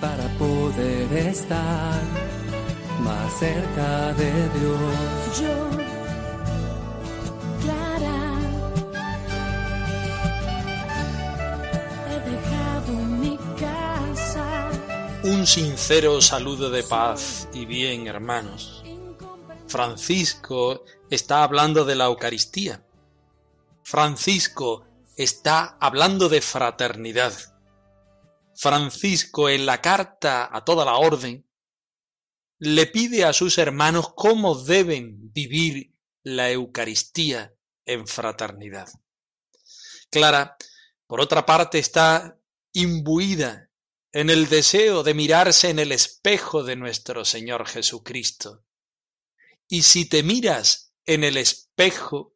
Para poder estar más cerca de Dios. Yo, Clara, he dejado mi casa. Un sincero saludo de paz y bien, hermanos. Francisco está hablando de la Eucaristía. Francisco está hablando de fraternidad. Francisco en la carta a toda la orden le pide a sus hermanos cómo deben vivir la Eucaristía en fraternidad. Clara, por otra parte, está imbuida en el deseo de mirarse en el espejo de nuestro Señor Jesucristo. Y si te miras en el espejo,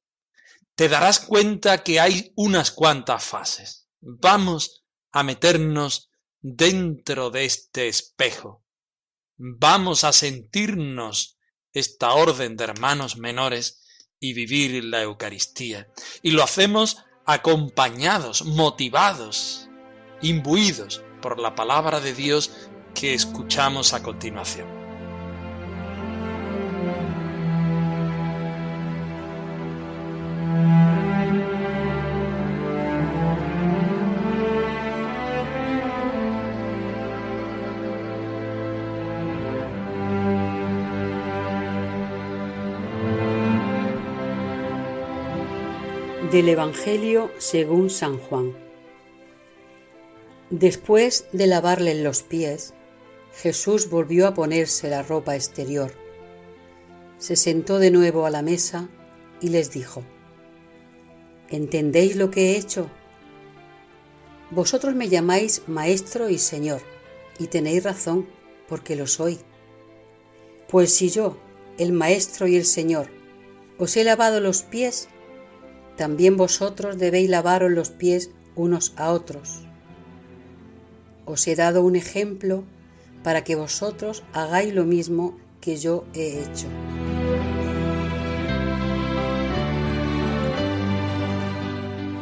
te darás cuenta que hay unas cuantas fases. Vamos a meternos dentro de este espejo. Vamos a sentirnos esta orden de hermanos menores y vivir la Eucaristía. Y lo hacemos acompañados, motivados, imbuidos por la palabra de Dios que escuchamos a continuación. Del Evangelio según San Juan. Después de lavarle los pies, Jesús volvió a ponerse la ropa exterior. Se sentó de nuevo a la mesa y les dijo, ¿Entendéis lo que he hecho? Vosotros me llamáis Maestro y Señor, y tenéis razón, porque lo soy. Pues si yo, el Maestro y el Señor, os he lavado los pies, también vosotros debéis lavaros los pies unos a otros. Os he dado un ejemplo para que vosotros hagáis lo mismo que yo he hecho.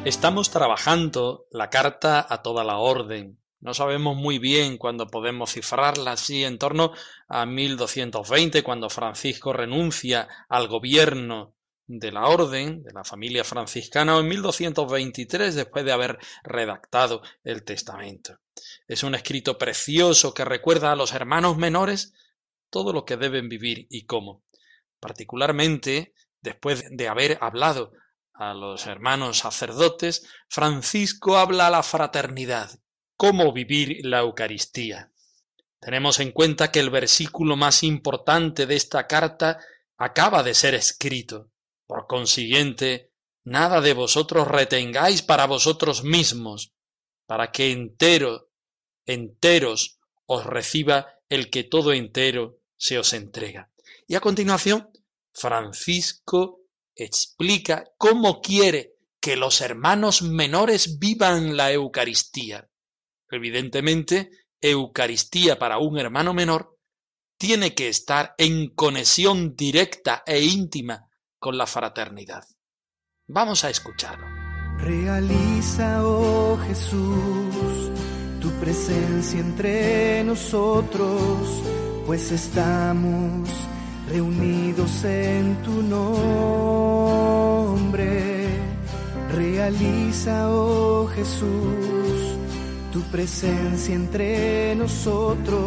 Estamos trabajando la carta a toda la orden. No sabemos muy bien cuándo podemos cifrarla así en torno a 1220, cuando Francisco renuncia al gobierno de la orden, de la familia franciscana, o en 1223, después de haber redactado el testamento. Es un escrito precioso que recuerda a los hermanos menores todo lo que deben vivir y cómo. Particularmente, después de haber hablado a los hermanos sacerdotes, Francisco habla a la fraternidad, cómo vivir la Eucaristía. Tenemos en cuenta que el versículo más importante de esta carta acaba de ser escrito. Por consiguiente, nada de vosotros retengáis para vosotros mismos, para que entero, enteros os reciba el que todo entero se os entrega. Y a continuación, Francisco explica cómo quiere que los hermanos menores vivan la Eucaristía. Evidentemente, Eucaristía para un hermano menor tiene que estar en conexión directa e íntima con la fraternidad. Vamos a escucharlo. Realiza, oh Jesús, tu presencia entre nosotros, pues estamos reunidos en tu nombre. Realiza, oh Jesús, tu presencia entre nosotros,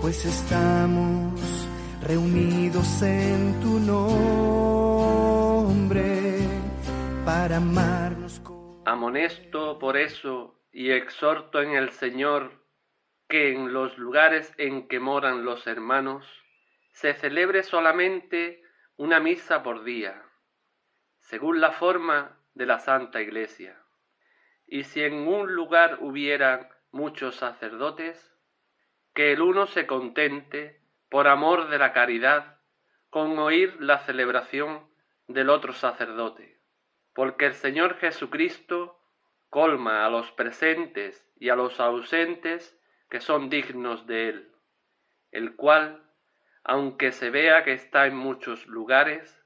pues estamos reunidos en tu nombre para amarnos. Amonesto por eso y exhorto en el Señor que en los lugares en que moran los hermanos se celebre solamente una misa por día, según la forma de la Santa Iglesia, y si en un lugar hubieran muchos sacerdotes, que el uno se contente, por amor de la caridad, con oír la celebración del otro sacerdote, porque el Señor Jesucristo colma a los presentes y a los ausentes que son dignos de él, el cual, aunque se vea que está en muchos lugares,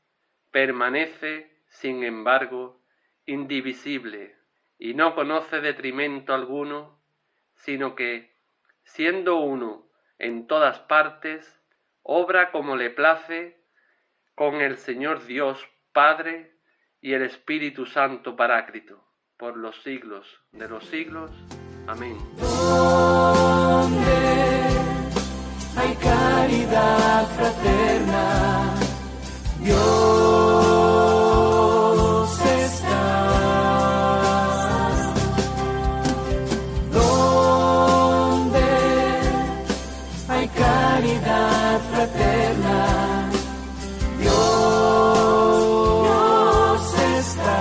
permanece, sin embargo, indivisible y no conoce detrimento alguno, sino que, siendo uno en todas partes, obra como le place con el Señor Dios Padre y el Espíritu Santo Paráclito, por los siglos de los siglos. Amén. Caridad fraterna, Dios está. Donde hay caridad fraterna, Dios está.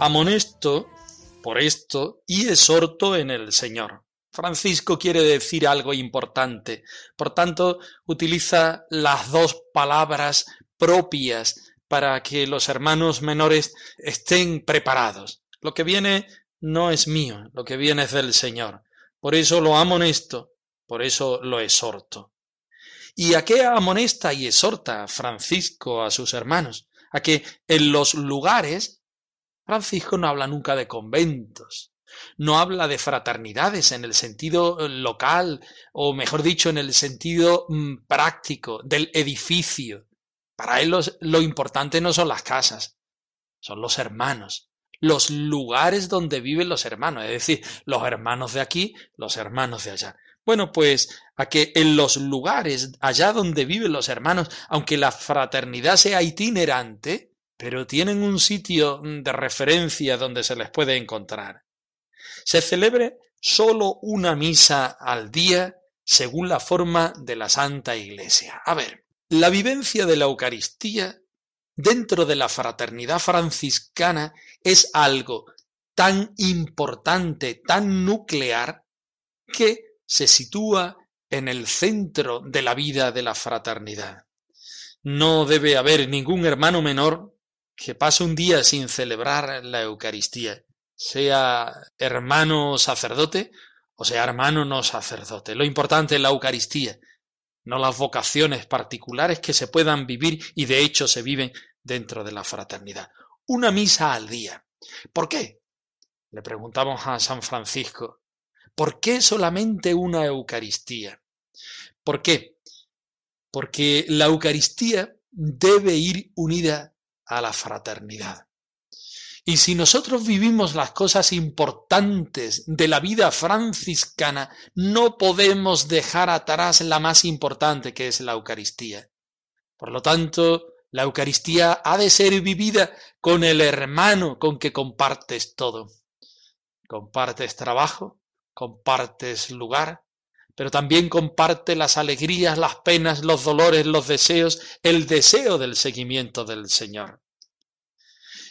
Amonesto por esto y exhorto en el Señor. Francisco quiere decir algo importante, por tanto utiliza las dos palabras propias para que los hermanos menores estén preparados. Lo que viene no es mío, lo que viene es del Señor. Por eso lo amonesto, por eso lo exhorto. ¿Y a qué amonesta y exhorta Francisco a sus hermanos? A que en los lugares Francisco no habla nunca de conventos, no habla de fraternidades en el sentido eh, local, o mejor dicho, en el sentido mm, práctico del edificio. Para él lo importante no son las casas, son los hermanos, los lugares donde viven los hermanos, es decir, los hermanos de aquí, los hermanos de allá. Bueno, pues a que en los lugares allá donde viven los hermanos, aunque la fraternidad sea itinerante, pero tienen un sitio mm, de referencia donde se les puede encontrar. Se celebre solo una misa al día según la forma de la Santa Iglesia. A ver, la vivencia de la Eucaristía dentro de la fraternidad franciscana es algo tan importante, tan nuclear, que se sitúa en el centro de la vida de la fraternidad. No debe haber ningún hermano menor que pase un día sin celebrar la Eucaristía, sea hermano sacerdote o sea hermano no sacerdote. Lo importante es la Eucaristía, no las vocaciones particulares que se puedan vivir y de hecho se viven dentro de la fraternidad. Una misa al día. ¿Por qué? Le preguntamos a San Francisco. ¿Por qué solamente una Eucaristía? ¿Por qué? Porque la Eucaristía debe ir unida a la fraternidad. Y si nosotros vivimos las cosas importantes de la vida franciscana, no podemos dejar atrás la más importante que es la Eucaristía. Por lo tanto, la Eucaristía ha de ser vivida con el hermano con que compartes todo. Compartes trabajo, compartes lugar, pero también comparte las alegrías, las penas, los dolores, los deseos, el deseo del seguimiento del Señor.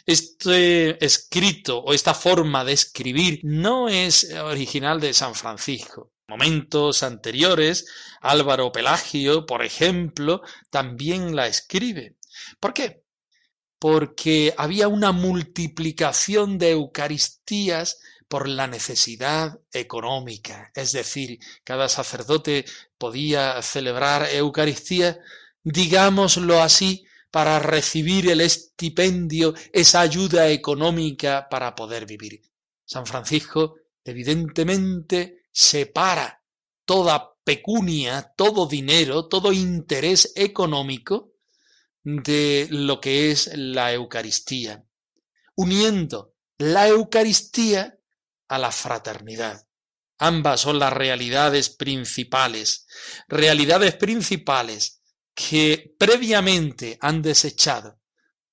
Este escrito o esta forma de escribir no es original de San Francisco. Momentos anteriores, Álvaro Pelagio, por ejemplo, también la escribe. ¿Por qué? Porque había una multiplicación de Eucaristías por la necesidad económica. Es decir, cada sacerdote podía celebrar Eucaristía, digámoslo así, para recibir el estipendio, esa ayuda económica para poder vivir. San Francisco, evidentemente, separa toda pecunia, todo dinero, todo interés económico de lo que es la Eucaristía, uniendo la Eucaristía a la fraternidad. Ambas son las realidades principales, realidades principales que previamente han desechado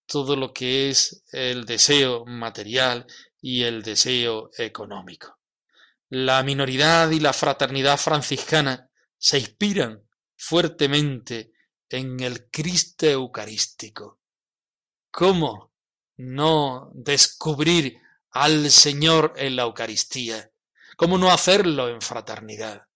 todo lo que es el deseo material y el deseo económico. La minoridad y la fraternidad franciscana se inspiran fuertemente en el Cristo Eucarístico. ¿Cómo no descubrir al Señor en la Eucaristía? ¿Cómo no hacerlo en fraternidad?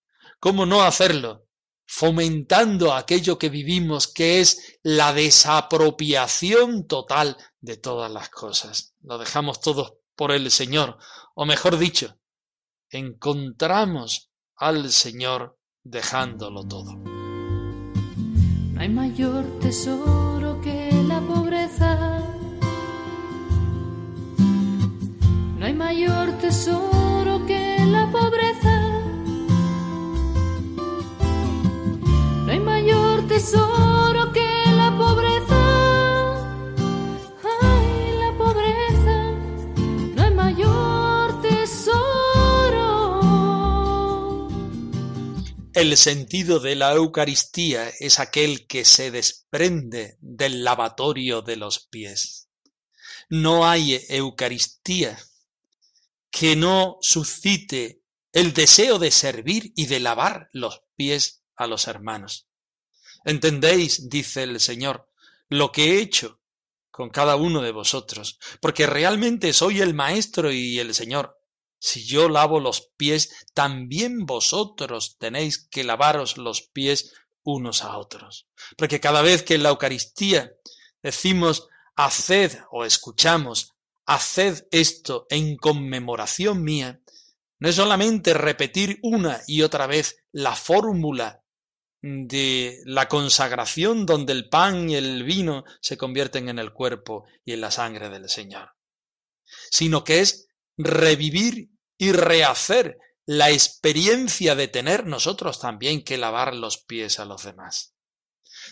¿Cómo no hacerlo fomentando aquello que vivimos, que es la desapropiación total de todas las cosas? Lo dejamos todos por el Señor, o mejor dicho, encontramos al Señor dejándolo todo. No hay mayor tesoro que la pobreza. No hay mayor tesoro que la pobreza. Que la pobreza. Ay, la pobreza. Mayor tesoro. El sentido de la Eucaristía es aquel que se desprende del lavatorio de los pies. No hay Eucaristía que no suscite el deseo de servir y de lavar los pies a los hermanos. ¿Entendéis, dice el Señor, lo que he hecho con cada uno de vosotros? Porque realmente soy el Maestro y el Señor. Si yo lavo los pies, también vosotros tenéis que lavaros los pies unos a otros. Porque cada vez que en la Eucaristía decimos haced o escuchamos haced esto en conmemoración mía, no es solamente repetir una y otra vez la fórmula de la consagración donde el pan y el vino se convierten en el cuerpo y en la sangre del Señor, sino que es revivir y rehacer la experiencia de tener nosotros también que lavar los pies a los demás.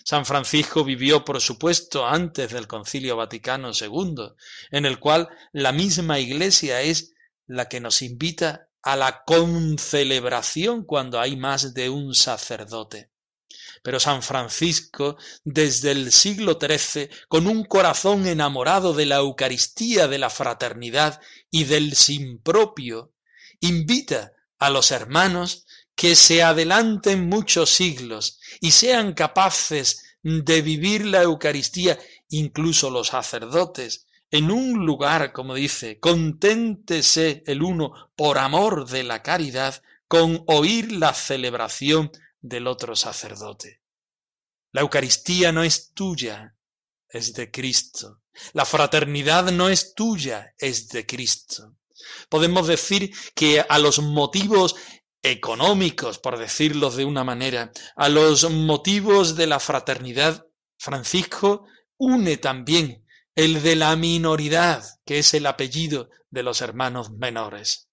San Francisco vivió, por supuesto, antes del Concilio Vaticano II, en el cual la misma Iglesia es la que nos invita a la concelebración cuando hay más de un sacerdote. Pero San Francisco, desde el siglo XIII, con un corazón enamorado de la Eucaristía, de la fraternidad y del sin propio, invita a los hermanos que se adelanten muchos siglos y sean capaces de vivir la Eucaristía, incluso los sacerdotes, en un lugar, como dice, conténtese el uno por amor de la caridad con oír la celebración del otro sacerdote. La Eucaristía no es tuya, es de Cristo. La fraternidad no es tuya, es de Cristo. Podemos decir que a los motivos económicos, por decirlo de una manera, a los motivos de la fraternidad, Francisco une también el de la minoridad, que es el apellido de los hermanos menores.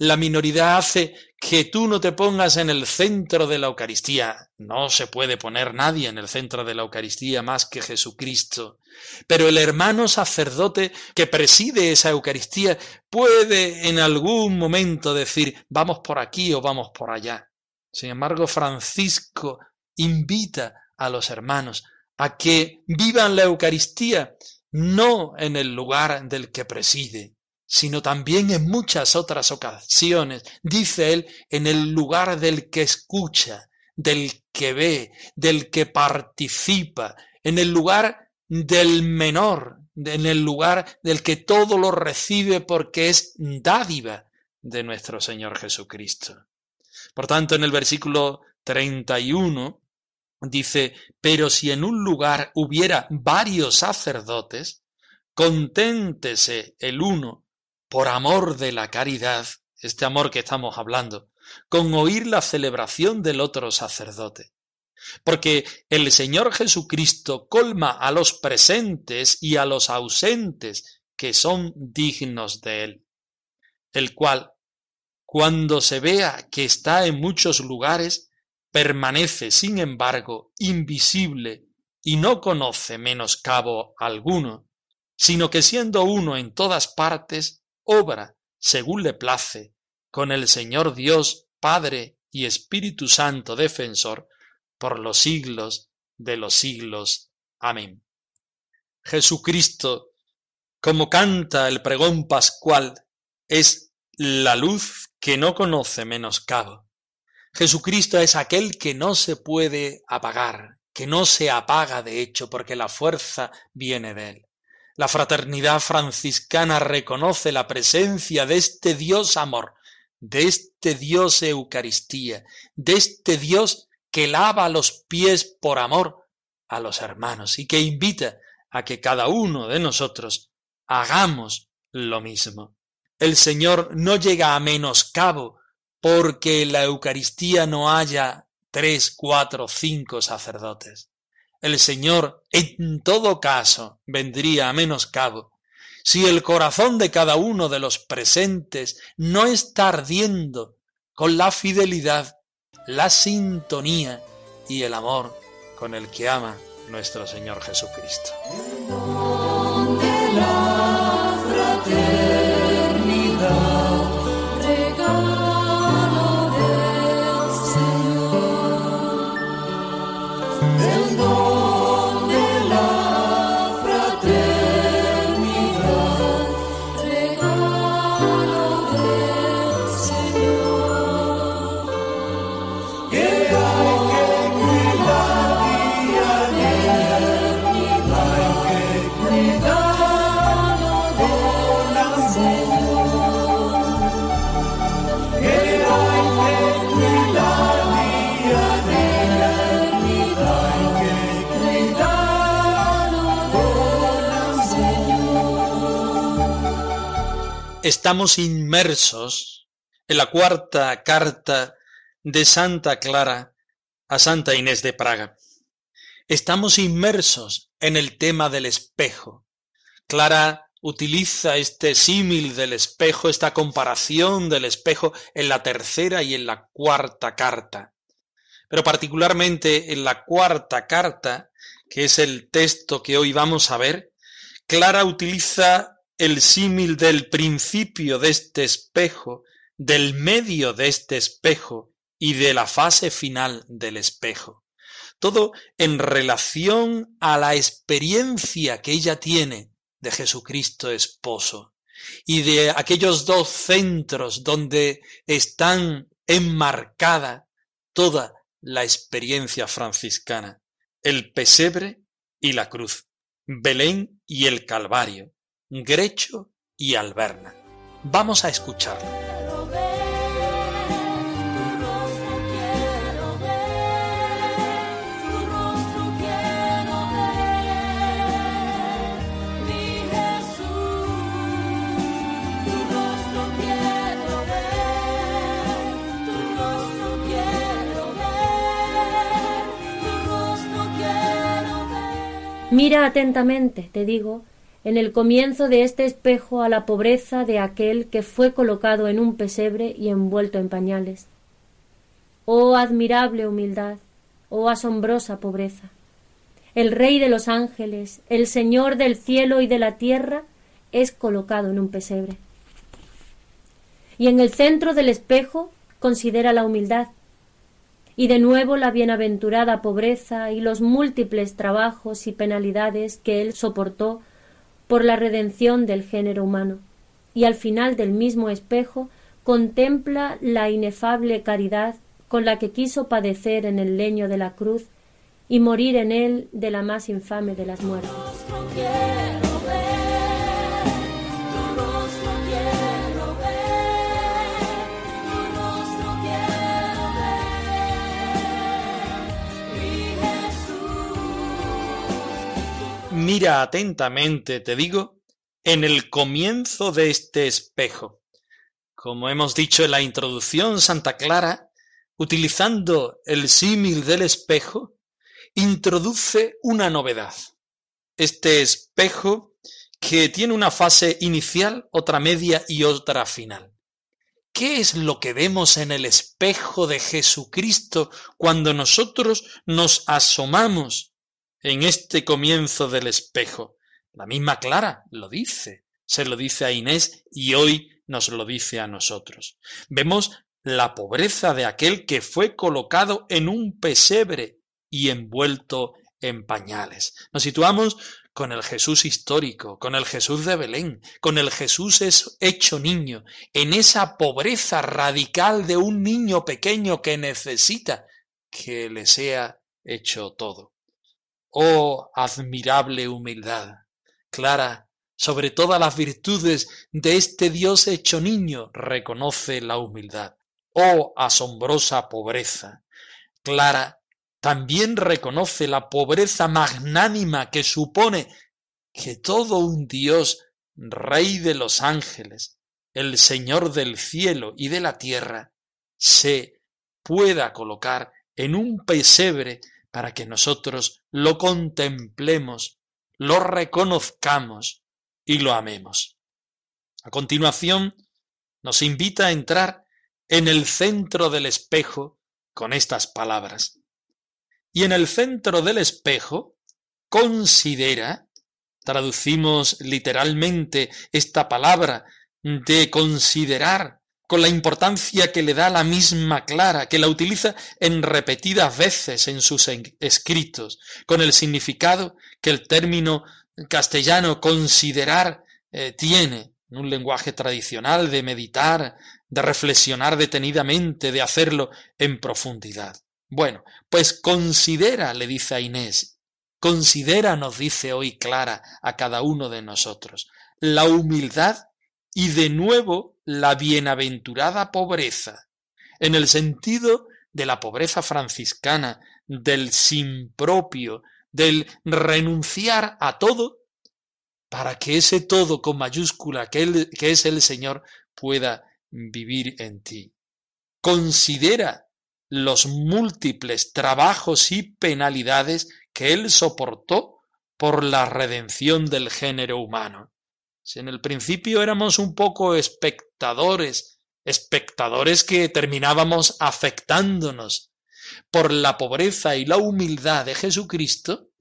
La minoridad hace que tú no te pongas en el centro de la Eucaristía. No se puede poner nadie en el centro de la Eucaristía más que Jesucristo. Pero el hermano sacerdote que preside esa Eucaristía puede en algún momento decir vamos por aquí o vamos por allá. Sin embargo, Francisco invita a los hermanos a que vivan la Eucaristía no en el lugar del que preside, sino también en muchas otras ocasiones, dice él, en el lugar del que escucha, del que ve, del que participa, en el lugar del menor, en el lugar del que todo lo recibe porque es dádiva de nuestro Señor Jesucristo. Por tanto, en el versículo 31 dice, pero si en un lugar hubiera varios sacerdotes, conténtese el uno por amor de la caridad, este amor que estamos hablando, con oír la celebración del otro sacerdote. Porque el Señor Jesucristo colma a los presentes y a los ausentes que son dignos de Él, el cual, cuando se vea que está en muchos lugares, permanece, sin embargo, invisible y no conoce menoscabo alguno, sino que siendo uno en todas partes, obra según le place, con el Señor Dios, Padre y Espíritu Santo defensor, por los siglos de los siglos. Amén. Jesucristo, como canta el pregón pascual, es la luz que no conoce menoscabo. Jesucristo es aquel que no se puede apagar, que no se apaga de hecho porque la fuerza viene de él. La fraternidad franciscana reconoce la presencia de este Dios amor, de este Dios Eucaristía, de este Dios que lava los pies por amor a los hermanos y que invita a que cada uno de nosotros hagamos lo mismo. El Señor no llega a menoscabo porque en la Eucaristía no haya tres, cuatro, cinco sacerdotes. El Señor en todo caso vendría a menoscabo si el corazón de cada uno de los presentes no está ardiendo con la fidelidad, la sintonía y el amor con el que ama nuestro Señor Jesucristo. Estamos inmersos en la cuarta carta de Santa Clara a Santa Inés de Praga. Estamos inmersos en el tema del espejo. Clara utiliza este símil del espejo, esta comparación del espejo en la tercera y en la cuarta carta. Pero particularmente en la cuarta carta, que es el texto que hoy vamos a ver, Clara utiliza el símil del principio de este espejo, del medio de este espejo y de la fase final del espejo. Todo en relación a la experiencia que ella tiene de Jesucristo esposo y de aquellos dos centros donde están enmarcada toda la experiencia franciscana, el pesebre y la cruz, Belén y el Calvario, Grecho y Alberna. Vamos a escucharlo. Mira atentamente, te digo, en el comienzo de este espejo a la pobreza de aquel que fue colocado en un pesebre y envuelto en pañales. Oh admirable humildad, oh asombrosa pobreza. El Rey de los ángeles, el Señor del cielo y de la tierra, es colocado en un pesebre. Y en el centro del espejo considera la humildad, y de nuevo la bienaventurada pobreza y los múltiples trabajos y penalidades que él soportó por la redención del género humano, y al final del mismo espejo contempla la inefable caridad con la que quiso padecer en el leño de la cruz y morir en él de la más infame de las muertes. Mira atentamente, te digo, en el comienzo de este espejo. Como hemos dicho en la introducción, Santa Clara, utilizando el símil del espejo, introduce una novedad. Este espejo que tiene una fase inicial, otra media y otra final. ¿Qué es lo que vemos en el espejo de Jesucristo cuando nosotros nos asomamos en este comienzo del espejo. La misma Clara lo dice, se lo dice a Inés y hoy nos lo dice a nosotros. Vemos la pobreza de aquel que fue colocado en un pesebre y envuelto en pañales. Nos situamos con el Jesús histórico, con el Jesús de Belén, con el Jesús hecho niño, en esa pobreza radical de un niño pequeño que necesita que le sea hecho todo. Oh admirable humildad. Clara sobre todas las virtudes de este Dios hecho niño, reconoce la humildad. Oh asombrosa pobreza. Clara también reconoce la pobreza magnánima que supone que todo un Dios, Rey de los ángeles, el Señor del cielo y de la tierra, se pueda colocar en un pesebre para que nosotros lo contemplemos, lo reconozcamos y lo amemos. A continuación, nos invita a entrar en el centro del espejo con estas palabras. Y en el centro del espejo considera, traducimos literalmente esta palabra de considerar con la importancia que le da la misma Clara, que la utiliza en repetidas veces en sus escritos, con el significado que el término castellano considerar eh, tiene, en un lenguaje tradicional de meditar, de reflexionar detenidamente, de hacerlo en profundidad. Bueno, pues considera, le dice a Inés, considera, nos dice hoy Clara, a cada uno de nosotros, la humildad y de nuevo la bienaventurada pobreza, en el sentido de la pobreza franciscana, del sin propio, del renunciar a todo para que ese todo con mayúscula que, que es el Señor pueda vivir en ti. Considera los múltiples trabajos y penalidades que Él soportó por la redención del género humano. Si en el principio éramos un poco espectadores, espectadores que terminábamos afectándonos por la pobreza y la humildad de Jesucristo,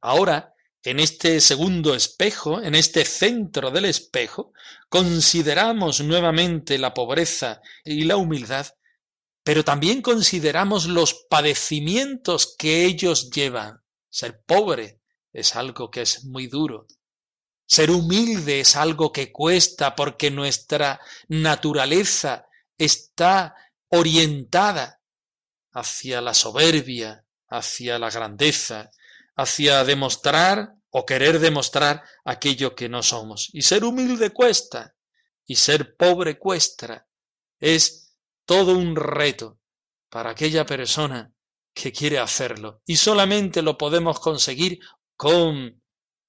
ahora, en este segundo espejo, en este centro del espejo, consideramos nuevamente la pobreza y la humildad, pero también consideramos los padecimientos que ellos llevan. Ser pobre es algo que es muy duro. Ser humilde es algo que cuesta porque nuestra naturaleza está orientada hacia la soberbia, hacia la grandeza, hacia demostrar o querer demostrar aquello que no somos. Y ser humilde cuesta, y ser pobre cuesta. Es todo un reto para aquella persona que quiere hacerlo. Y solamente lo podemos conseguir con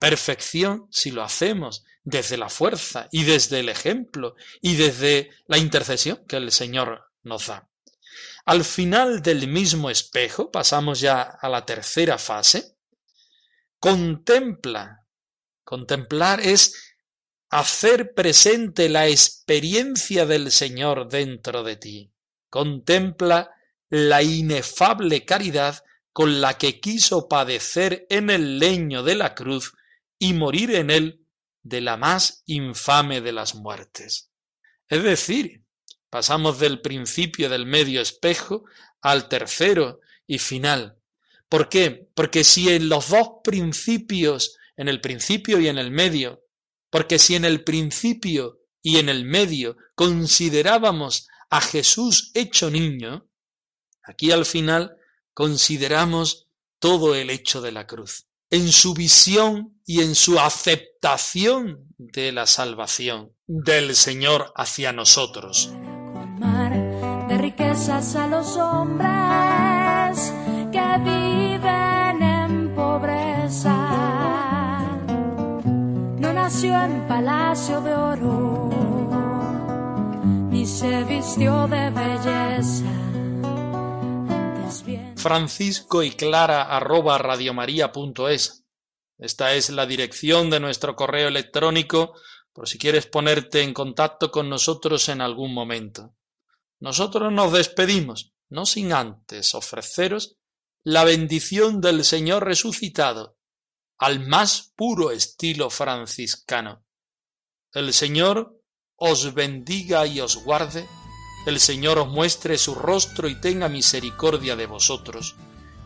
perfección si lo hacemos desde la fuerza y desde el ejemplo y desde la intercesión que el Señor nos da. Al final del mismo espejo, pasamos ya a la tercera fase, contempla. Contemplar es hacer presente la experiencia del Señor dentro de ti. Contempla la inefable caridad con la que quiso padecer en el leño de la cruz y morir en él de la más infame de las muertes. Es decir, Pasamos del principio del medio espejo al tercero y final. ¿Por qué? Porque si en los dos principios, en el principio y en el medio, porque si en el principio y en el medio considerábamos a Jesús hecho niño, aquí al final consideramos todo el hecho de la cruz, en su visión y en su aceptación de la salvación del Señor hacia nosotros de riquezas a los hombres que viven en pobreza. No nació en palacio de oro, ni se vistió de belleza. Francisco y Clara arroba radiomaria.es. Esta es la dirección de nuestro correo electrónico por si quieres ponerte en contacto con nosotros en algún momento. Nosotros nos despedimos, no sin antes ofreceros la bendición del Señor resucitado, al más puro estilo franciscano. El Señor os bendiga y os guarde, el Señor os muestre su rostro y tenga misericordia de vosotros,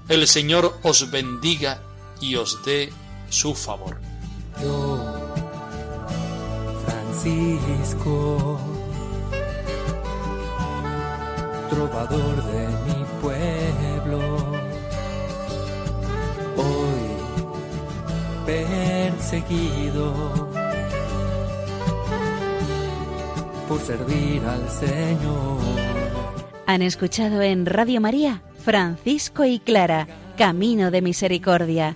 el Señor os bendiga y os dé su favor. Francisco trovador de mi pueblo. Hoy perseguido por servir al Señor. Han escuchado en Radio María Francisco y Clara, Camino de Misericordia,